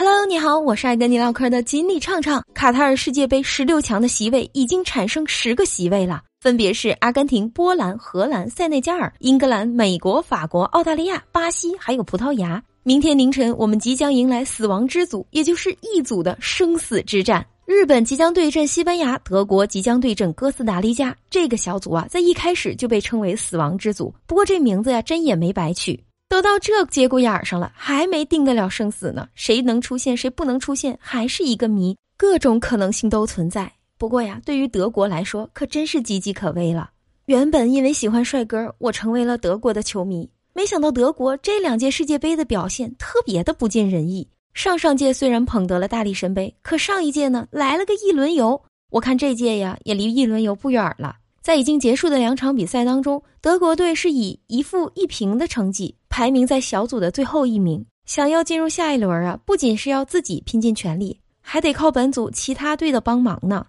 Hello，你好，我是爱跟你唠嗑的锦鲤畅畅。卡塔尔世界杯十六强的席位已经产生十个席位了，分别是阿根廷、波兰、荷兰、塞内加尔、英格兰、美国、法国、澳大利亚、巴西，还有葡萄牙。明天凌晨，我们即将迎来死亡之组，也就是 E 组的生死之战。日本即将对阵西班牙，德国即将对阵哥斯达黎加。这个小组啊，在一开始就被称为死亡之组。不过这名字呀，真也没白取。都到这节骨眼上了，还没定得了生死呢。谁能出现，谁不能出现，还是一个谜。各种可能性都存在。不过呀，对于德国来说，可真是岌岌可危了。原本因为喜欢帅哥，我成为了德国的球迷。没想到德国这两届世界杯的表现特别的不尽人意。上上届虽然捧得了大力神杯，可上一届呢来了个一轮游。我看这届呀，也离一轮游不远了。在已经结束的两场比赛当中，德国队是以一负一平的成绩。排名在小组的最后一名，想要进入下一轮啊，不仅是要自己拼尽全力，还得靠本组其他队的帮忙呢。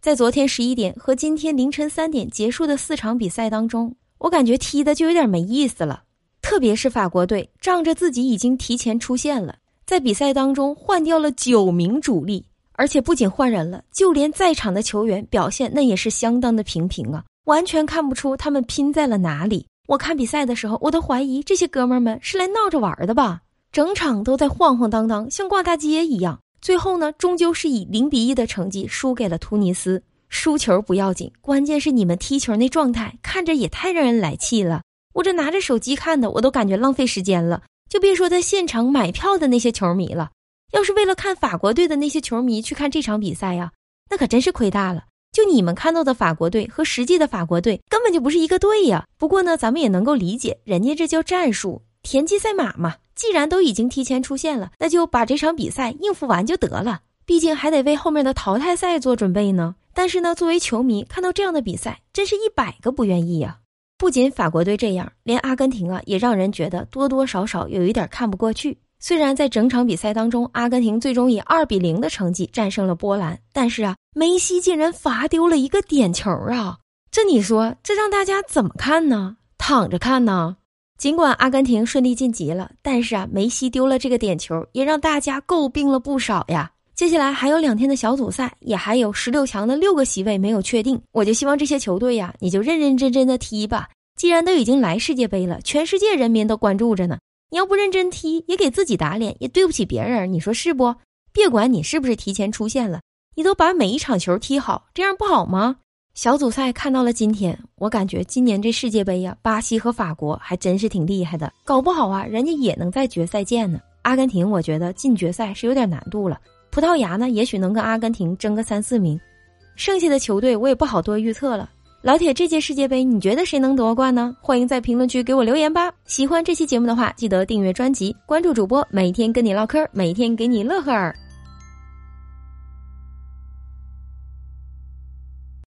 在昨天十一点和今天凌晨三点结束的四场比赛当中，我感觉踢的就有点没意思了。特别是法国队，仗着自己已经提前出线了，在比赛当中换掉了九名主力，而且不仅换人了，就连在场的球员表现那也是相当的平平啊，完全看不出他们拼在了哪里。我看比赛的时候，我都怀疑这些哥们儿们是来闹着玩的吧？整场都在晃晃荡荡，像逛大街一样。最后呢，终究是以零比一的成绩输给了突尼斯。输球不要紧，关键是你们踢球那状态，看着也太让人来气了。我这拿着手机看的，我都感觉浪费时间了。就别说在现场买票的那些球迷了，要是为了看法国队的那些球迷去看这场比赛呀，那可真是亏大了。就你们看到的法国队和实际的法国队根本就不是一个队呀。不过呢，咱们也能够理解，人家这叫战术田忌赛马嘛。既然都已经提前出现了，那就把这场比赛应付完就得了。毕竟还得为后面的淘汰赛做准备呢。但是呢，作为球迷看到这样的比赛，真是一百个不愿意呀。不仅法国队这样，连阿根廷啊也让人觉得多多少少有一点看不过去。虽然在整场比赛当中，阿根廷最终以二比零的成绩战胜了波兰，但是啊，梅西竟然罚丢了一个点球啊！这你说，这让大家怎么看呢？躺着看呢？尽管阿根廷顺利晋级了，但是啊，梅西丢了这个点球，也让大家诟病了不少呀。接下来还有两天的小组赛，也还有十六强的六个席位没有确定，我就希望这些球队呀，你就认认真真的踢吧。既然都已经来世界杯了，全世界人民都关注着呢。你要不认真踢，也给自己打脸，也对不起别人。你说是不？别管你是不是提前出现了，你都把每一场球踢好，这样不好吗？小组赛看到了今天，我感觉今年这世界杯呀，巴西和法国还真是挺厉害的，搞不好啊，人家也能在决赛见呢。阿根廷，我觉得进决赛是有点难度了。葡萄牙呢，也许能跟阿根廷争个三四名，剩下的球队我也不好多预测了。老铁，这届世界杯你觉得谁能夺冠呢？欢迎在评论区给我留言吧。喜欢这期节目的话，记得订阅专辑，关注主播，每天跟你唠嗑，每天给你乐呵儿。